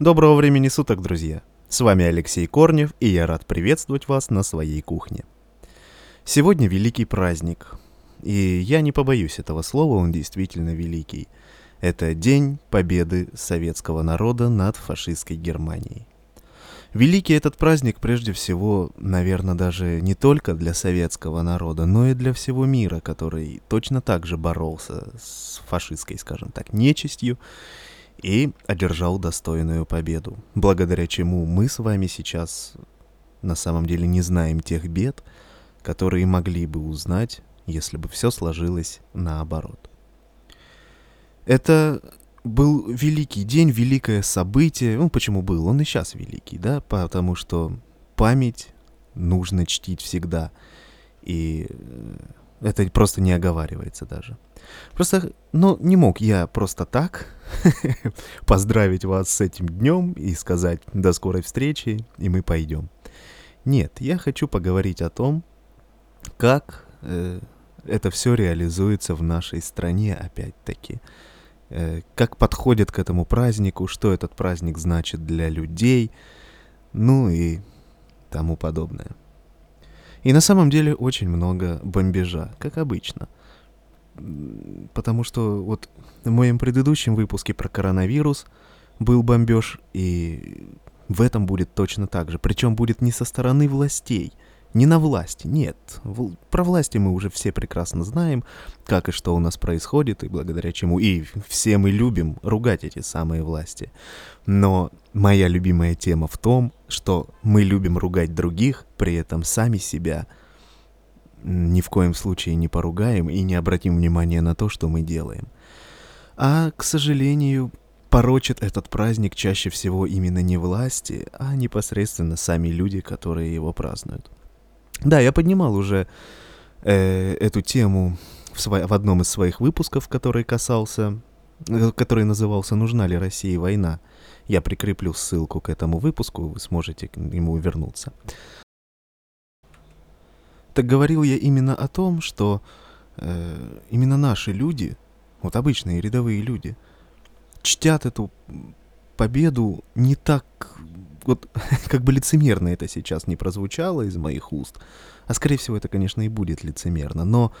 Доброго времени суток, друзья! С вами Алексей Корнев, и я рад приветствовать вас на своей кухне. Сегодня великий праздник, и я не побоюсь этого слова, он действительно великий. Это День Победы советского народа над фашистской Германией. Великий этот праздник прежде всего, наверное, даже не только для советского народа, но и для всего мира, который точно так же боролся с фашистской, скажем так, нечистью и одержал достойную победу, благодаря чему мы с вами сейчас на самом деле не знаем тех бед, которые могли бы узнать, если бы все сложилось наоборот. Это был великий день, великое событие. Ну, почему был? Он и сейчас великий, да? Потому что память нужно чтить всегда. И э, это просто не оговаривается даже. Просто, ну, не мог я просто так поздравить вас с этим днем и сказать до скорой встречи, и мы пойдем. Нет, я хочу поговорить о том, как э, это все реализуется в нашей стране, опять-таки. Э, как подходят к этому празднику, что этот праздник значит для людей, ну и тому подобное. И на самом деле очень много бомбежа, как обычно. Потому что вот в моем предыдущем выпуске про коронавирус был бомбеж, и в этом будет точно так же. Причем будет не со стороны властей – не на власти, нет. Про власти мы уже все прекрасно знаем, как и что у нас происходит, и благодаря чему. И все мы любим ругать эти самые власти. Но моя любимая тема в том, что мы любим ругать других, при этом сами себя ни в коем случае не поругаем и не обратим внимания на то, что мы делаем. А, к сожалению, порочит этот праздник чаще всего именно не власти, а непосредственно сами люди, которые его празднуют. Да, я поднимал уже э, эту тему в, сво- в одном из своих выпусков, который касался, который назывался «Нужна ли России война?». Я прикреплю ссылку к этому выпуску, вы сможете к нему вернуться. Так говорил я именно о том, что э, именно наши люди, вот обычные рядовые люди, чтят эту победу не так вот как бы лицемерно это сейчас не прозвучало из моих уст, а скорее всего это, конечно, и будет лицемерно, но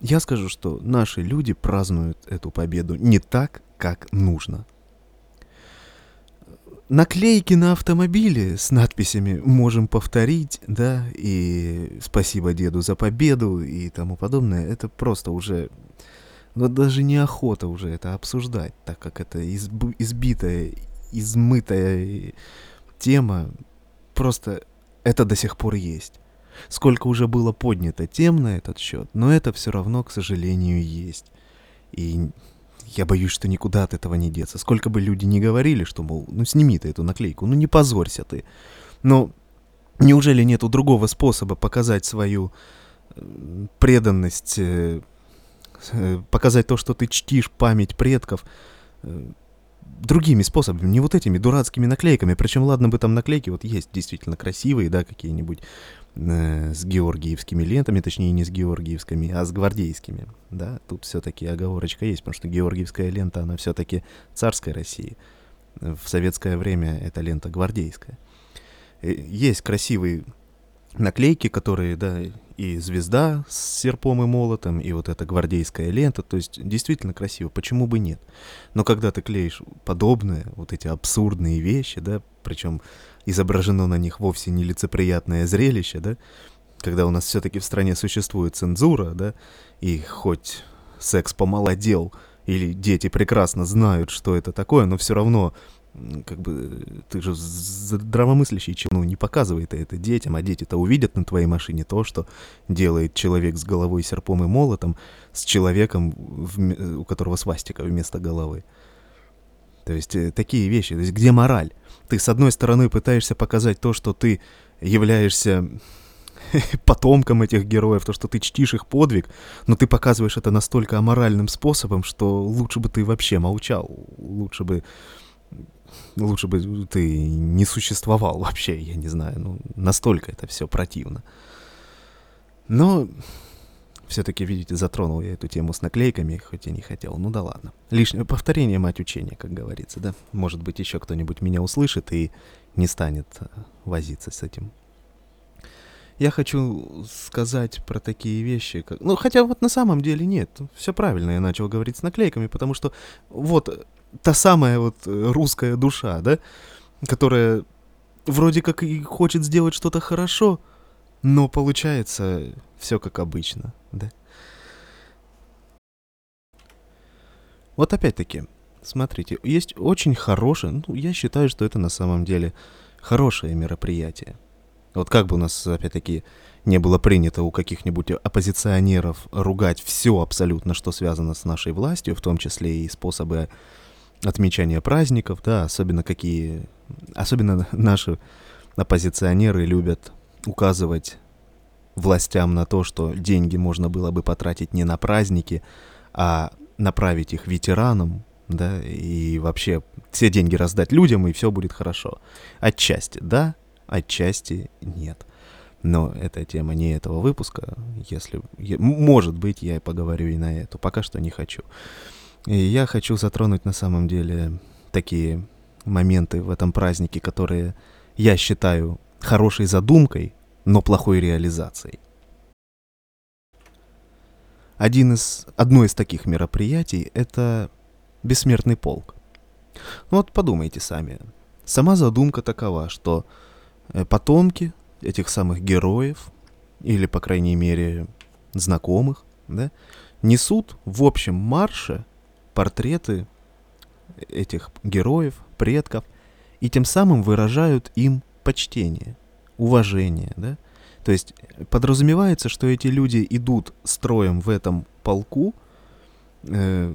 я скажу, что наши люди празднуют эту победу не так, как нужно. Наклейки на автомобиле с надписями «Можем повторить», да, и «Спасибо деду за победу» и тому подобное, это просто уже вот даже неохота уже это обсуждать, так как это изб, избитая, измытая тема, просто это до сих пор есть. Сколько уже было поднято тем на этот счет, но это все равно, к сожалению, есть. И я боюсь, что никуда от этого не деться. Сколько бы люди ни говорили, что, мол, ну сними ты эту наклейку, ну не позорься ты. Но неужели нету другого способа показать свою э, преданность, э, э, показать то, что ты чтишь память предков, другими способами, не вот этими дурацкими наклейками. Причем, ладно бы там наклейки, вот есть действительно красивые, да, какие-нибудь э, с георгиевскими лентами, точнее не с георгиевскими, а с гвардейскими, да. Тут все-таки оговорочка есть, потому что георгиевская лента, она все-таки царской России. В советское время эта лента гвардейская. Э, есть красивые наклейки, которые, да, и звезда с серпом и молотом, и вот эта гвардейская лента, то есть действительно красиво, почему бы нет? Но когда ты клеишь подобные, вот эти абсурдные вещи, да, причем изображено на них вовсе не лицеприятное зрелище, да, когда у нас все-таки в стране существует цензура, да, и хоть секс помолодел, или дети прекрасно знают, что это такое, но все равно как бы ты же здравомыслящий человек, ну, не показывай ты это детям, а дети-то увидят на твоей машине то, что делает человек с головой серпом и молотом, с человеком, в, у которого свастика вместо головы. То есть э, такие вещи. То есть где мораль? Ты с одной стороны пытаешься показать то, что ты являешься потомком этих героев, то, что ты чтишь их подвиг, но ты показываешь это настолько аморальным способом, что лучше бы ты вообще молчал, лучше бы лучше бы ты не существовал вообще, я не знаю, ну, настолько это все противно. Но Все-таки, видите, затронул я эту тему с наклейками, хоть и не хотел. Ну да ладно. Лишнее повторение мать учения, как говорится, да? Может быть, еще кто-нибудь меня услышит и не станет э, возиться с этим. Я хочу сказать про такие вещи, как... Ну, хотя вот на самом деле нет. Все правильно я начал говорить с наклейками, потому что вот та самая вот э, русская душа, да, которая вроде как и хочет сделать что-то хорошо, но получается все как обычно, да. Вот опять-таки, смотрите, есть очень хорошее, ну, я считаю, что это на самом деле хорошее мероприятие. Вот как бы у нас, опять-таки, не было принято у каких-нибудь оппозиционеров ругать все абсолютно, что связано с нашей властью, в том числе и способы отмечания праздников, да, особенно какие, особенно наши оппозиционеры любят указывать властям на то, что деньги можно было бы потратить не на праздники, а направить их ветеранам, да, и вообще все деньги раздать людям, и все будет хорошо. Отчасти да, отчасти нет. Но эта тема не этого выпуска, если... Может быть, я поговорю и на эту, пока что не хочу. И я хочу затронуть на самом деле такие моменты в этом празднике, которые я считаю хорошей задумкой, но плохой реализацией. Один из, одно из таких мероприятий — это бессмертный полк. Ну вот подумайте сами. Сама задумка такова, что э, потомки этих самых героев, или, по крайней мере, знакомых, да, несут в общем марше портреты этих героев, предков, и тем самым выражают им почтение, уважение, да? То есть подразумевается, что эти люди идут строем в этом полку, э,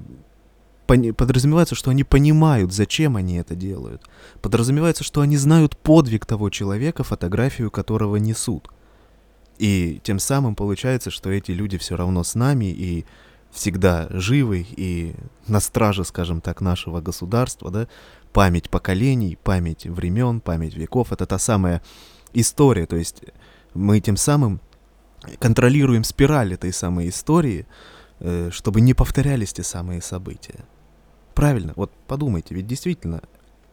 подразумевается, что они понимают, зачем они это делают. Подразумевается, что они знают подвиг того человека, фотографию которого несут. И тем самым получается, что эти люди все равно с нами и всегда живы и на страже, скажем так, нашего государства, да, память поколений, память времен, память веков, это та самая история, то есть мы тем самым контролируем спираль этой самой истории, э, чтобы не повторялись те самые события. Правильно, вот подумайте, ведь действительно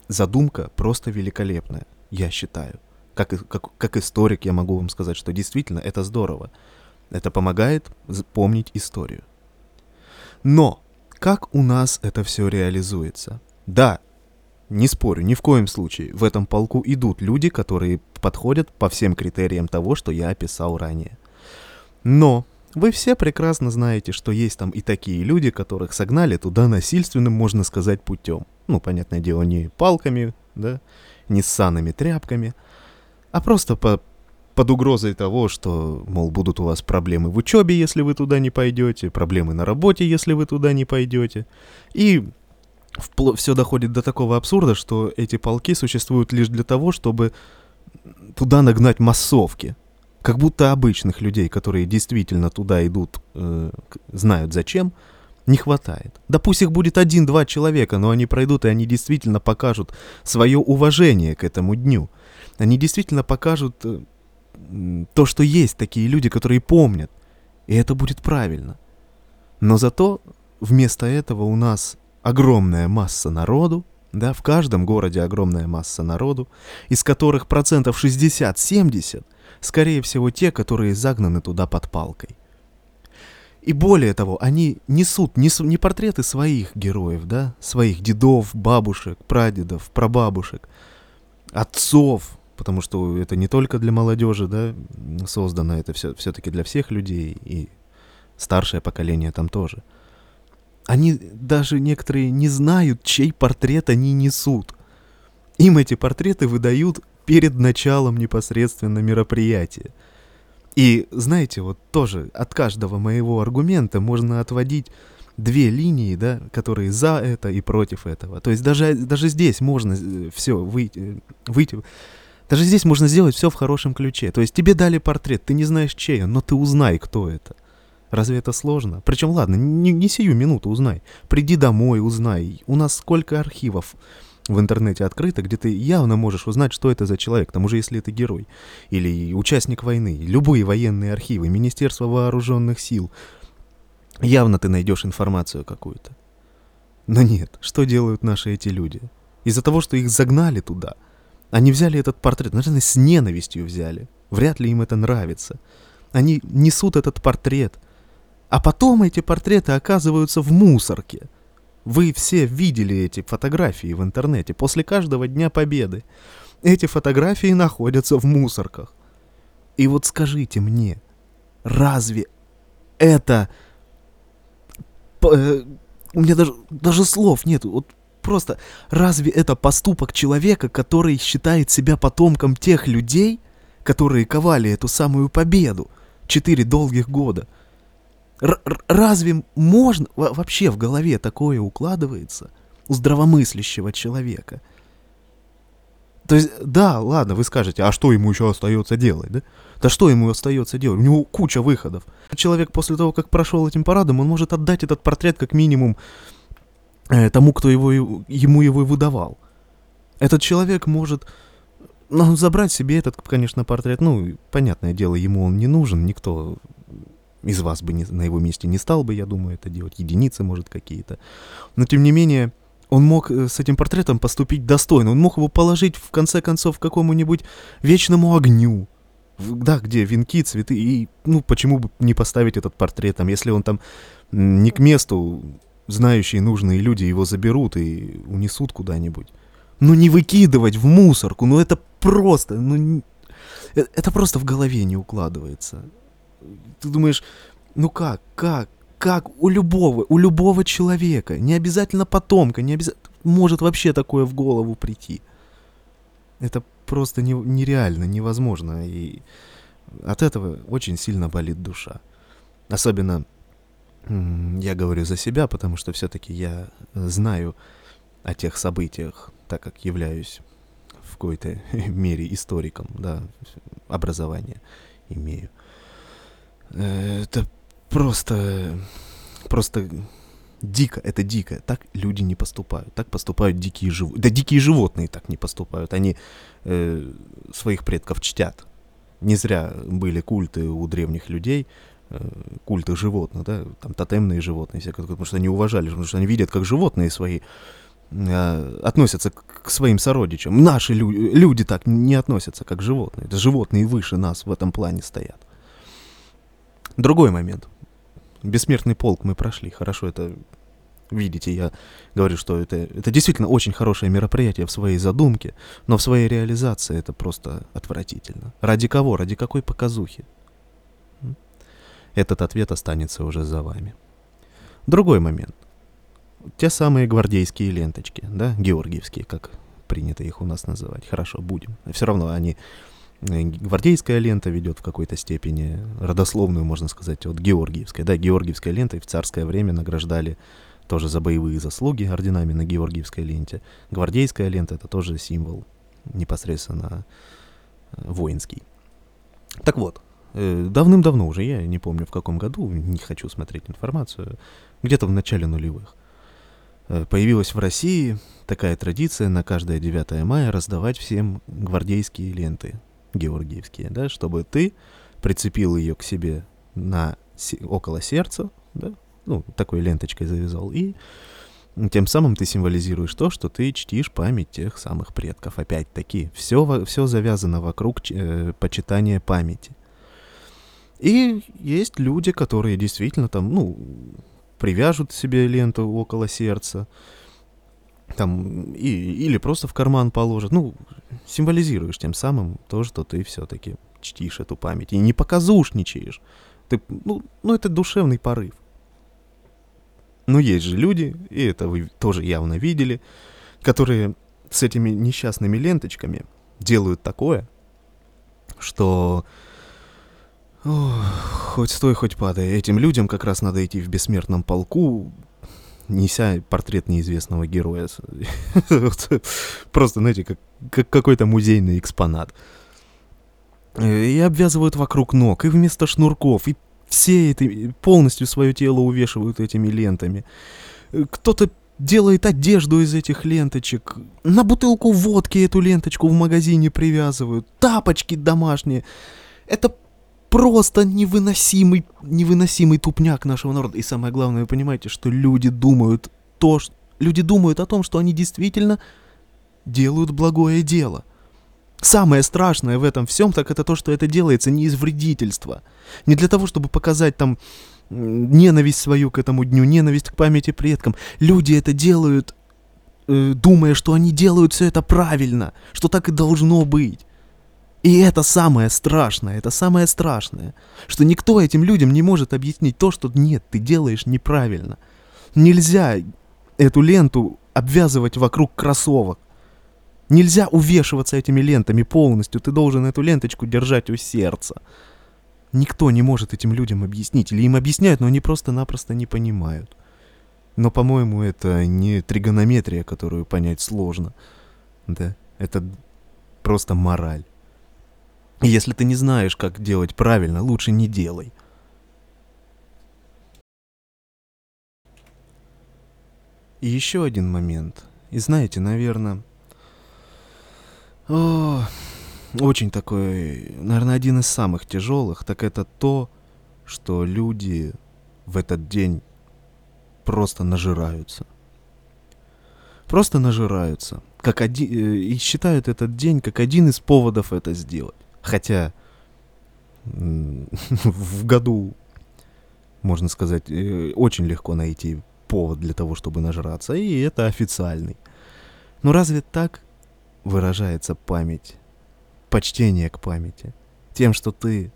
задумка просто великолепная, я считаю. Как, как, как историк я могу вам сказать, что действительно это здорово. Это помогает помнить историю. Но как у нас это все реализуется? Да, не спорю, ни в коем случае. В этом полку идут люди, которые подходят по всем критериям того, что я описал ранее. Но вы все прекрасно знаете, что есть там и такие люди, которых согнали туда насильственным, можно сказать, путем. Ну, понятное дело, не палками, да, не ссаными тряпками, а просто по, под угрозой того, что, мол, будут у вас проблемы в учебе, если вы туда не пойдете, проблемы на работе, если вы туда не пойдете. И все доходит до такого абсурда, что эти полки существуют лишь для того, чтобы туда нагнать массовки. Как будто обычных людей, которые действительно туда идут, э, знают зачем, не хватает. Да пусть их будет один-два человека, но они пройдут, и они действительно покажут свое уважение к этому дню. Они действительно покажут э, то, что есть такие люди, которые помнят. И это будет правильно. Но зато вместо этого у нас огромная масса народу, да, в каждом городе огромная масса народу, из которых процентов 60-70, скорее всего, те, которые загнаны туда под палкой. И более того, они несут не, портреты своих героев, да, своих дедов, бабушек, прадедов, прабабушек, отцов, потому что это не только для молодежи, да, создано, это все, все-таки для всех людей, и старшее поколение там тоже – они даже некоторые не знают, чей портрет они несут. Им эти портреты выдают перед началом непосредственно мероприятия. И знаете, вот тоже от каждого моего аргумента можно отводить две линии, да, которые за это и против этого. То есть даже, даже здесь можно э, все выйти, выйти, даже здесь можно сделать все в хорошем ключе. То есть тебе дали портрет, ты не знаешь чей он, но ты узнай, кто это. Разве это сложно? Причем, ладно, не, не сию минуту узнай. Приди домой, узнай. У нас сколько архивов в интернете открыто, где ты явно можешь узнать, что это за человек, к тому же, если это герой, или участник войны, любые военные архивы, Министерство вооруженных сил, явно ты найдешь информацию какую-то. Но нет, что делают наши эти люди? Из-за того, что их загнали туда, они взяли этот портрет, наверное, с ненавистью взяли. Вряд ли им это нравится. Они несут этот портрет, а потом эти портреты оказываются в мусорке – вы все видели эти фотографии в интернете после каждого Дня Победы. Эти фотографии находятся в мусорках. И вот скажите мне, разве это... Э, у меня даже, даже слов нет. Вот просто разве это поступок человека, который считает себя потомком тех людей, которые ковали эту самую победу четыре долгих года? разве можно вообще в голове такое укладывается у здравомыслящего человека? То есть, да, ладно, вы скажете, а что ему еще остается делать, да? Да что ему остается делать? У него куча выходов. Человек после того, как прошел этим парадом, он может отдать этот портрет как минимум тому, кто его, ему его выдавал. Этот человек может ну, забрать себе этот, конечно, портрет. Ну, понятное дело, ему он не нужен, никто из вас бы не, на его месте не стал бы, я думаю, это делать. Единицы, может, какие-то. Но, тем не менее, он мог э, с этим портретом поступить достойно. Он мог его положить, в конце концов, какому-нибудь вечному огню. Да, где венки, цветы. И, ну, почему бы не поставить этот портрет там, если он там не к месту, знающие нужные люди его заберут и унесут куда-нибудь. Ну, не выкидывать в мусорку, ну, это просто, ну, э, это просто в голове не укладывается ты думаешь, ну как, как, как у любого, у любого человека, не обязательно потомка, не обязательно, может вообще такое в голову прийти. Это просто не, нереально, невозможно, и от этого очень сильно болит душа. Особенно я говорю за себя, потому что все-таки я знаю о тех событиях, так как являюсь в какой-то мере историком, да, образование имею. Э, это просто... Просто дико, это дико. Так люди не поступают. Так поступают дикие животные. Да дикие животные так не поступают. Они э, своих предков чтят. Не зря были культы у древних людей, э, культы животных, да, там тотемные животные, всякое, потому что они уважали, потому что они видят, как животные свои э, относятся к своим сородичам. Наши лю- люди так не относятся, как животные. Это животные выше нас в этом плане стоят. Другой момент. Бессмертный полк мы прошли. Хорошо, это видите, я говорю, что это, это действительно очень хорошее мероприятие в своей задумке, но в своей реализации это просто отвратительно. Ради кого? Ради какой показухи? Этот ответ останется уже за вами. Другой момент. Те самые гвардейские ленточки, да, георгиевские, как принято их у нас называть. Хорошо, будем. Все равно они Э, гвардейская лента ведет в какой-то степени, родословную, можно сказать, от георгиевской. Да, георгиевская лента и в царское время награждали тоже за боевые заслуги орденами на георгиевской ленте. Гвардейская лента — это тоже символ непосредственно э, воинский. Так вот, давным-давно уже, я не помню в каком году, не хочу смотреть информацию, где-то в начале нулевых, появилась в России такая традиция на каждое 9 мая раздавать всем гвардейские ленты георгиевские, да, чтобы ты прицепил ее к себе на около сердца, да, ну, такой ленточкой завязал, и тем самым ты символизируешь то, что ты чтишь память тех самых предков. Опять-таки, все, все завязано вокруг э, почитания памяти. И есть люди, которые действительно там, ну, привяжут себе ленту около сердца, там, и, или просто в карман положат. Ну, символизируешь тем самым то, что ты все-таки чтишь эту память. И не показушничаешь. Ты, ну, ну, это душевный порыв. Но есть же люди, и это вы тоже явно видели, которые с этими несчастными ленточками делают такое, что Ох, хоть стой, хоть падай. Этим людям как раз надо идти в бессмертном полку, неся портрет неизвестного героя. Просто, знаете, как, как какой-то музейный экспонат. Э, и обвязывают вокруг ног, и вместо шнурков, и все это полностью свое тело увешивают этими лентами. Э, кто-то делает одежду из этих ленточек, на бутылку водки эту ленточку в магазине привязывают, тапочки домашние. Это просто невыносимый, невыносимый тупняк нашего народа. И самое главное, вы понимаете, что люди думают то, что... Люди думают о том, что они действительно делают благое дело. Самое страшное в этом всем, так это то, что это делается не из вредительства. Не для того, чтобы показать там ненависть свою к этому дню, ненависть к памяти предкам. Люди это делают, э, думая, что они делают все это правильно, что так и должно быть. И это самое страшное, это самое страшное, что никто этим людям не может объяснить то, что нет, ты делаешь неправильно. Нельзя эту ленту обвязывать вокруг кроссовок. Нельзя увешиваться этими лентами полностью, ты должен эту ленточку держать у сердца. Никто не может этим людям объяснить, или им объясняют, но они просто-напросто не понимают. Но, по-моему, это не тригонометрия, которую понять сложно. Да, это просто мораль. Если ты не знаешь, как делать правильно, лучше не делай. И еще один момент. И знаете, наверное... О, очень такой, наверное, один из самых тяжелых, так это то, что люди в этот день просто нажираются. Просто нажираются. Как один, э, и считают этот день как один из поводов это сделать. Хотя в году, можно сказать, э, очень легко найти повод для того, чтобы нажраться, и это официальный. Но разве так выражается память почтение к памяти. Тем, что ты,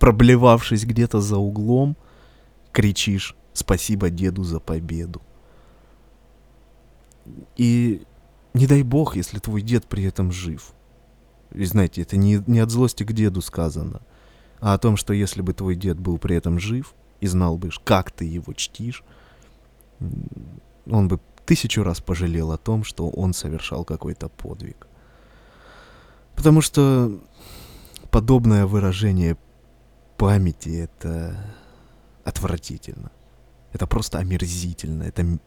проблевавшись где-то за углом, кричишь «Спасибо деду за победу». И не дай бог, если твой дед при этом жив. И знаете, это не, не от злости к деду сказано, а о том, что если бы твой дед был при этом жив и знал бы, как ты его чтишь, он бы тысячу раз пожалел о том, что он совершал какой-то подвиг. Потому что подобное выражение памяти — это отвратительно. Это просто омерзительно. Это,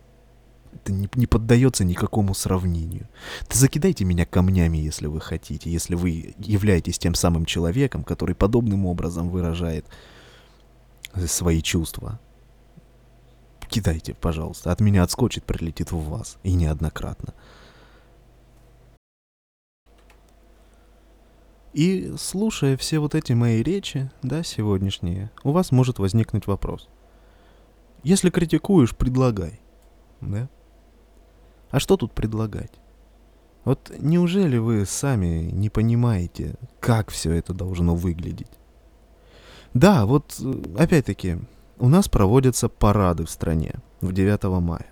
это не, не поддается никакому сравнению. Да закидайте меня камнями, если вы хотите, если вы являетесь тем самым человеком, который подобным образом выражает свои чувства. Кидайте, пожалуйста. От меня отскочит, прилетит в вас. И неоднократно. И слушая все вот эти мои речи, да, сегодняшние, у вас может возникнуть вопрос. Если критикуешь, предлагай, да? А что тут предлагать? Вот неужели вы сами не понимаете, как все это должно выглядеть? Да, вот опять-таки, у нас проводятся парады в стране в 9 мая.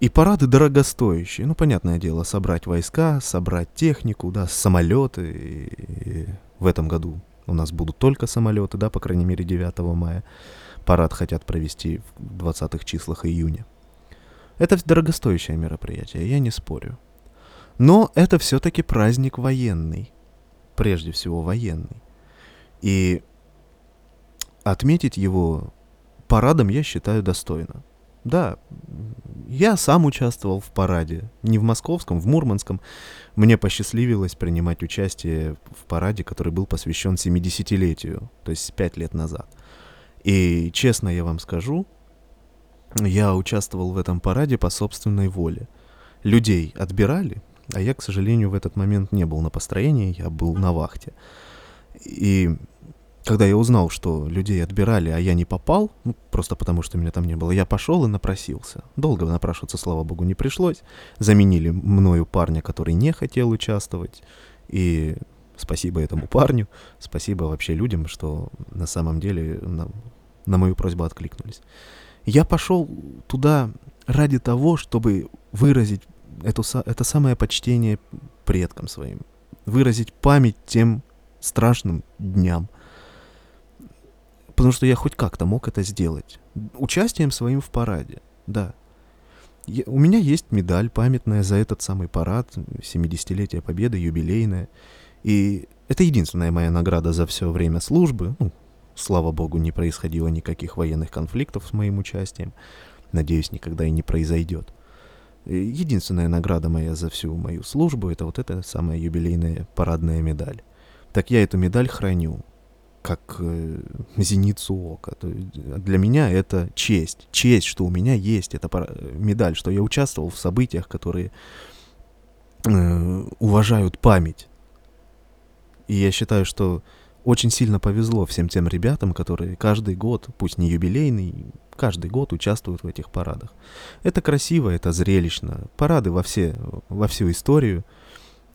И парады дорогостоящие. Ну, понятное дело, собрать войска, собрать технику, да, самолеты. И в этом году у нас будут только самолеты, да, по крайней мере, 9 мая. Парад хотят провести в 20-х числах июня. Это дорогостоящее мероприятие, я не спорю. Но это все-таки праздник военный. Прежде всего военный. И отметить его парадом я считаю достойно. Да, я сам участвовал в параде. Не в московском, в мурманском. Мне посчастливилось принимать участие в параде, который был посвящен 70-летию, то есть 5 лет назад. И честно я вам скажу, я участвовал в этом параде по собственной воле. Людей отбирали, а я, к сожалению, в этот момент не был на построении, я был на вахте. И когда я узнал, что людей отбирали, а я не попал, ну, просто потому что меня там не было, я пошел и напросился. Долго напрашиваться, слава богу, не пришлось. Заменили мною парня, который не хотел участвовать. И спасибо этому парню, спасибо вообще людям, что на самом деле на, на мою просьбу откликнулись. Я пошел туда ради того, чтобы выразить эту, это самое почтение предкам своим, выразить память тем страшным дням – Потому что я хоть как-то мог это сделать. Участием своим в параде, да. Я, у меня есть медаль памятная за этот самый парад, 70-летие Победы, юбилейная. И это единственная моя награда за все время службы. Ну, слава богу, не происходило никаких военных конфликтов с моим участием. надеюсь, никогда и не произойдет. Единственная награда моя за всю мою службу это вот эта самая юбилейная парадная медаль. Так я эту медаль храню как э, зеницу ока. То есть для меня это честь. Честь, что у меня есть эта медаль, что я участвовал в событиях, которые э, уважают память. И я считаю, что очень сильно повезло всем тем ребятам, которые каждый год, пусть не юбилейный, каждый год участвуют в этих парадах. Это красиво, это зрелищно. Парады во, все, во всю историю –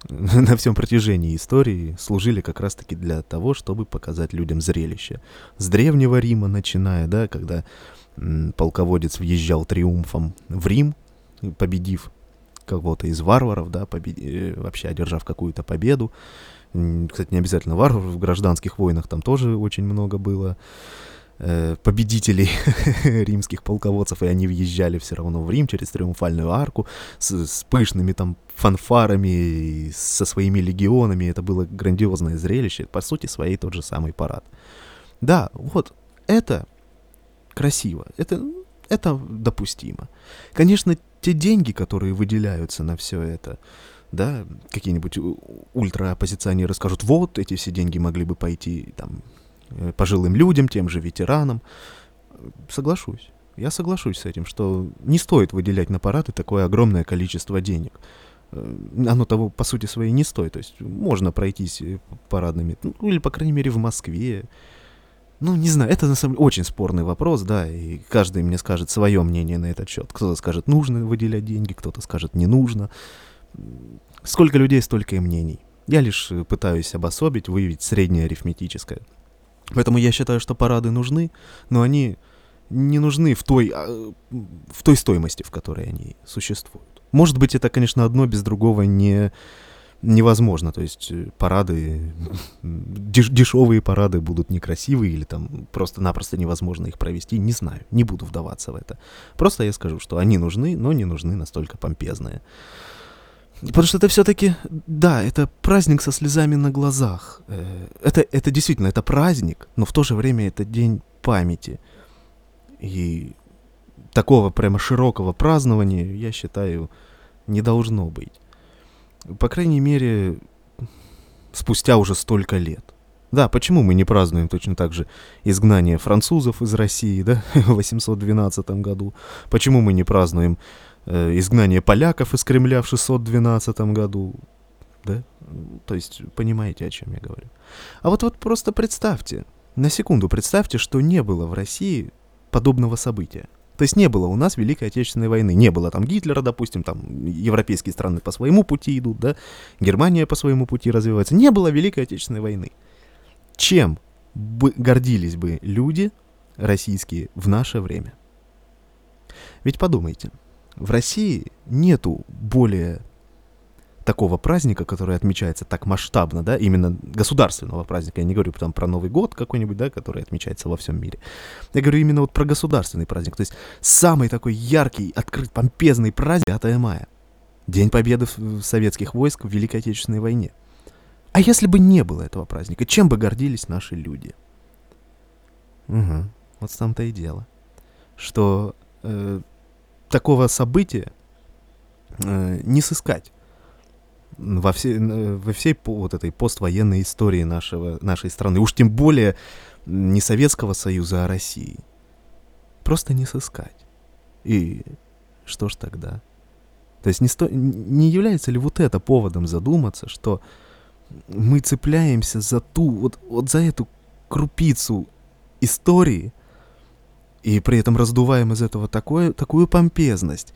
на всем протяжении истории служили как раз-таки для того, чтобы показать людям зрелище. С Древнего Рима начиная, да, когда полководец въезжал триумфом в Рим, победив кого-то из варваров, да, побед... Э, вообще одержав какую-то победу. Кстати, не обязательно варваров, в гражданских войнах там тоже очень много было. Э, победителей римских полководцев, и они въезжали все равно в Рим через Триумфальную арку с, с пышными там фанфарами, со своими легионами. Это было грандиозное зрелище, по сути своей тот же самый парад. Да, вот это красиво, это, это допустимо. Конечно, те деньги, которые выделяются на все это, да, какие-нибудь ультраоппозиционеры скажут, вот, эти все деньги могли бы пойти там Э, пожилым людям, тем же ветеранам. Соглашусь. Я соглашусь с этим, что не стоит выделять на парады такое огромное количество денег. Э, оно того, по сути своей, не стоит. То есть можно пройтись э, парадными, ну, или, по крайней мере, в Москве. Ну, не знаю, это на самом деле очень спорный вопрос, да, и каждый мне скажет свое мнение на этот счет. Кто-то скажет, нужно выделять деньги, кто-то скажет, не нужно. Сколько людей, столько и мнений. Я лишь пытаюсь обособить, выявить среднее арифметическое. Поэтому я считаю, что парады нужны, но они не нужны в той, а, в той стоимости, в которой они существуют. Может быть, это, конечно, одно без другого не, невозможно. То есть э, парады, деш, дешевые парады будут некрасивые или там просто-напросто невозможно их провести. Не знаю, не буду вдаваться в это. Просто я скажу, что они нужны, но не нужны настолько помпезные. Потому что это все-таки, да, это праздник со слезами на глазах. Э, это, это действительно, это праздник, но в то же время это день памяти. И такого прямо широкого празднования, я считаю, не должно быть. По крайней мере, спустя уже столько лет. Да, почему мы не празднуем точно так же изгнание французов из России, да, в 812 году? Почему мы не празднуем изгнание поляков из Кремля в 612 году. Да? То есть, понимаете, о чем я говорю. А вот, вот просто представьте, на секунду представьте, что не было в России подобного события. То есть не было у нас Великой Отечественной войны. Не было там Гитлера, допустим, там европейские страны по своему пути идут, да, Германия по своему пути развивается. Не было Великой Отечественной войны. Чем бы гордились бы люди российские в наше время? Ведь подумайте – в России нету более такого праздника, который отмечается так масштабно, да, именно государственного праздника. Я не говорю там про Новый год какой-нибудь, да, который отмечается во всем мире. Я говорю именно вот про государственный праздник. То есть самый такой яркий, открыт, помпезный праздник 5 мая. День победы советских войск в Великой Отечественной войне. А если бы не было этого праздника, чем бы гордились наши люди? Угу, вот там-то и дело. Что э, такого события э, не сыскать во, все, во всей вот этой поствоенной истории нашего, нашей страны. Уж тем более не Советского Союза, а России. Просто не сыскать. И что ж тогда? То есть не, сто... не является ли вот это поводом задуматься, что мы цепляемся за ту, вот, вот за эту крупицу истории, и при этом раздуваем из этого такое, такую помпезность,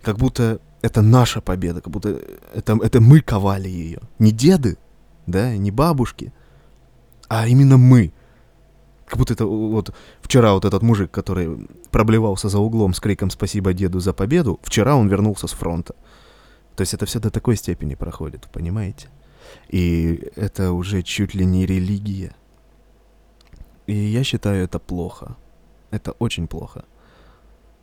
как будто это наша победа, как будто это, это мы ковали ее. Не деды, да, не бабушки, а именно мы. Как будто это вот вчера вот этот мужик, который проблевался за углом с криком «Спасибо деду за победу», вчера он вернулся с фронта. То есть это все до такой степени проходит, понимаете? И это уже чуть ли не религия. И я считаю это плохо. Это очень плохо.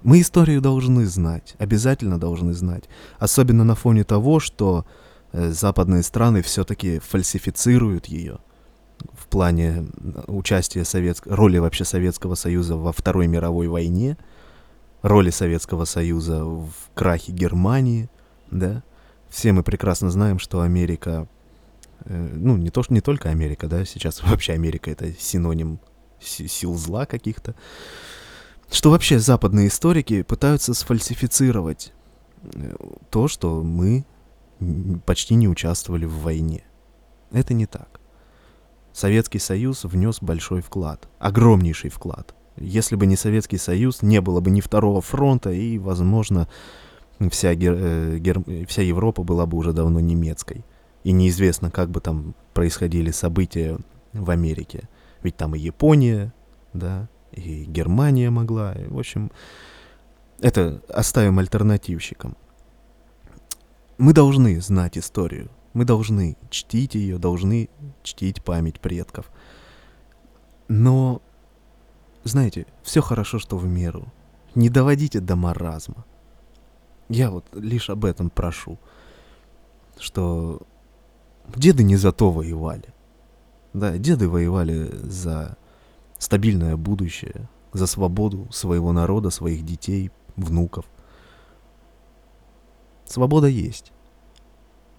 Мы историю должны знать, обязательно должны знать. Особенно на фоне того, что э, западные страны все-таки фальсифицируют ее в плане участия советского, роли вообще Советского Союза во Второй мировой войне. роли Советского Союза в крахе Германии, да. Все мы прекрасно знаем, что Америка, э, ну, не то, что не только Америка, да, сейчас вообще Америка это синоним сил зла каких-то, что вообще западные историки пытаются сфальсифицировать э, то, что мы почти не участвовали в войне. Это не так. Советский Союз внес большой вклад, огромнейший вклад. Если бы не Советский Союз, не было бы ни второго фронта, и, возможно, вся, гер, э, гер, вся Европа была бы уже давно немецкой. И неизвестно, как бы там происходили события в Америке. Ведь там и Япония, да, и Германия могла. В общем, это оставим альтернативщикам. Мы должны знать историю. Мы должны чтить ее, должны чтить память предков. Но, знаете, все хорошо, что в меру. Не доводите до маразма. Я вот лишь об этом прошу. Что деды не за то воевали. Да, деды воевали за стабильное будущее, за свободу своего народа, своих детей, внуков. Свобода есть.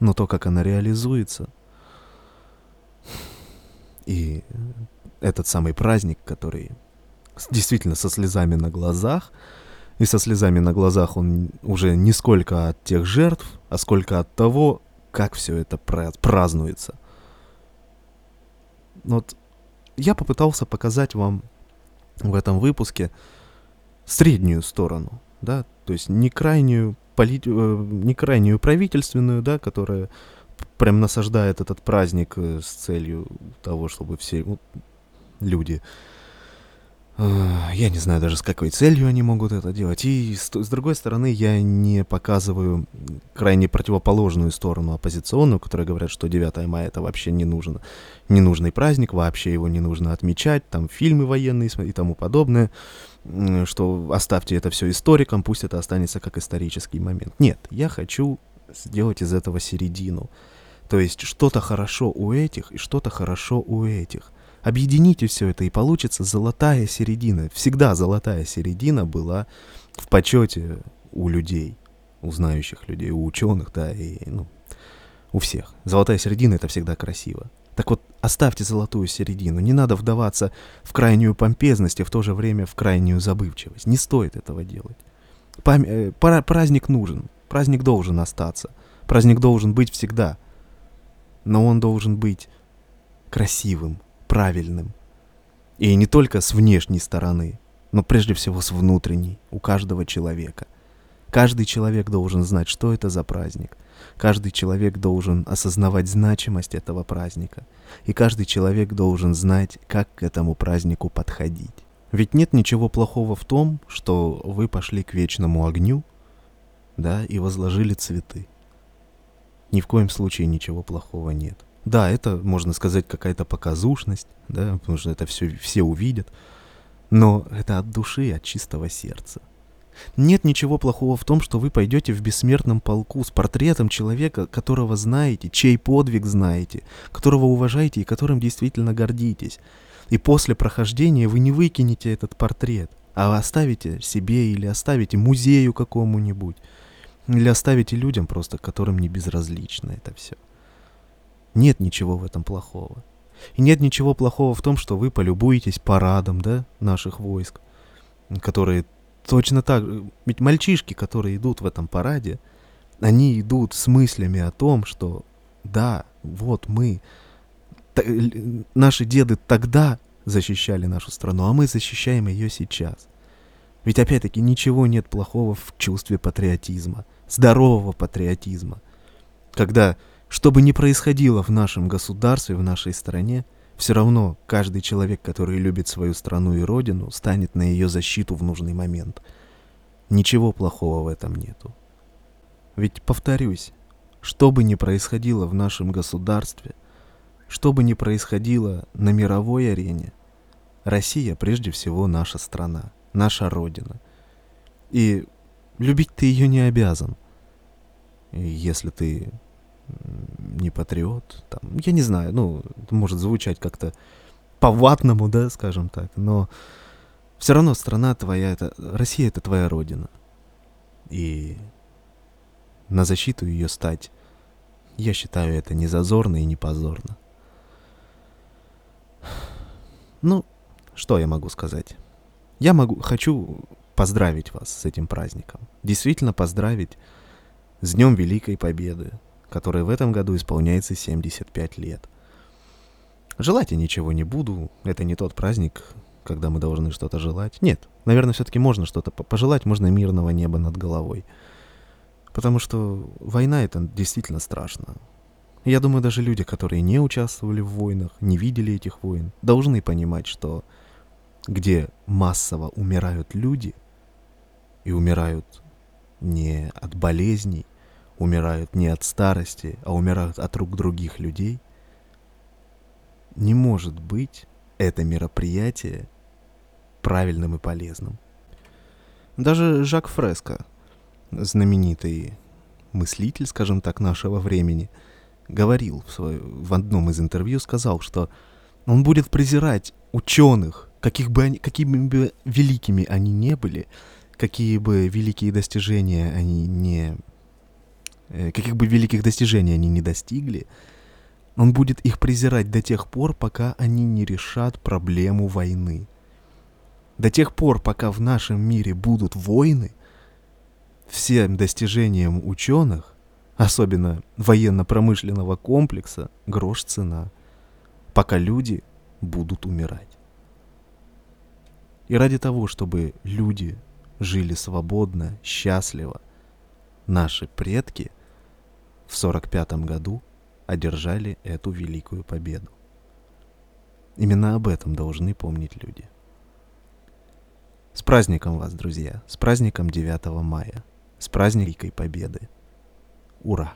Но то, как она реализуется, и этот самый праздник, который действительно со слезами на глазах, и со слезами на глазах он уже не сколько от тех жертв, а сколько от того, как все это празднуется. Вот я попытался показать вам в этом выпуске среднюю сторону, да, то есть не крайнюю поли... Э, не крайнюю правительственную, да, которая прям насаждает этот праздник э, с целью того, чтобы все ну, люди я не знаю даже с какой целью они могут это делать. И с, с другой стороны, я не показываю крайне противоположную сторону оппозиционную, которые говорят, что 9 мая это вообще не нужно. Ненужный праздник, вообще его не нужно отмечать, там фильмы военные и тому подобное, что оставьте это все историкам, пусть это останется как исторический момент. Нет, я хочу сделать из этого середину. То есть что-то хорошо у этих и что-то хорошо у этих. Объедините все это, и получится золотая середина. Всегда золотая середина была в почете у людей, у знающих людей, у ученых, да, и ну, у всех. Золотая середина это всегда красиво. Так вот, оставьте золотую середину. Не надо вдаваться в крайнюю помпезность и в то же время в крайнюю забывчивость. Не стоит этого делать. Пам... Э, праздник нужен. Праздник должен остаться. Праздник должен быть всегда. Но он должен быть красивым, правильным. И не только с внешней стороны, но прежде всего с внутренней, у каждого человека. Каждый человек должен знать, что это за праздник. Каждый человек должен осознавать значимость этого праздника. И каждый человек должен знать, как к этому празднику подходить. Ведь нет ничего плохого в том, что вы пошли к вечному огню, да, и возложили цветы. Ни в коем случае ничего плохого нет. Да, это, можно сказать, какая-то показушность, да, потому что это все, все увидят. Но это от души, от чистого сердца. Нет ничего плохого в том, что вы пойдете в бессмертном полку с портретом человека, которого знаете, чей подвиг знаете, которого уважаете и которым действительно гордитесь. И после прохождения вы не выкинете этот портрет, а оставите себе или оставите музею какому-нибудь, или оставите людям просто, которым не безразлично это все. Нет ничего в этом плохого. И нет ничего плохого в том, что вы полюбуетесь парадом, да, наших войск, которые точно так... Ведь мальчишки, которые идут в этом параде, они идут с мыслями о том, что да, вот мы, наши деды тогда защищали нашу страну, а мы защищаем ее сейчас. Ведь опять-таки ничего нет плохого в чувстве патриотизма, здорового патриотизма. Когда что бы ни происходило в нашем государстве, в нашей стране, все равно каждый человек, который любит свою страну и родину, станет на ее защиту в нужный момент. Ничего плохого в этом нету. Ведь, повторюсь, что бы ни происходило в нашем государстве, что бы ни происходило на мировой арене, Россия прежде всего наша страна, наша родина. И любить ты ее не обязан. Если ты не патриот, там, я не знаю, ну, может звучать как-то по-ватному, да, скажем так, но Все равно страна твоя, это, Россия это твоя родина. И на защиту ее стать, я считаю это не зазорно и не позорно. Ну, что я могу сказать? Я могу, хочу поздравить вас с этим праздником. Действительно поздравить с Днем Великой Победы, который в этом году исполняется 75 лет. Желать я ничего не буду, это не тот праздник, когда мы должны что-то желать. Нет, наверное, все-таки можно что-то пожелать, можно мирного неба над головой. Потому что война это действительно страшно. Я думаю, даже люди, которые не участвовали в войнах, не видели этих войн, должны понимать, что где массово умирают люди, и умирают не от болезней, умирают не от старости, а умирают от рук других людей, не может быть это мероприятие правильным и полезным. Даже Жак Фреско, знаменитый мыслитель, скажем так, нашего времени, говорил в, свой, в одном из интервью, сказал, что он будет презирать ученых, каких бы они, какими бы великими они не были, какие бы великие достижения они не... Э, каких бы великих достижений они не достигли, он будет их презирать до тех пор, пока они не решат проблему войны. До тех пор, пока в нашем мире будут войны, всем достижениям ученых, особенно военно-промышленного комплекса, грош цена, пока люди будут умирать. И ради того, чтобы люди жили свободно, счастливо, наши предки в 45 году одержали эту великую победу. Именно об этом должны помнить люди. С праздником вас, друзья! С праздником 9 мая! С праздником Победы! Ура!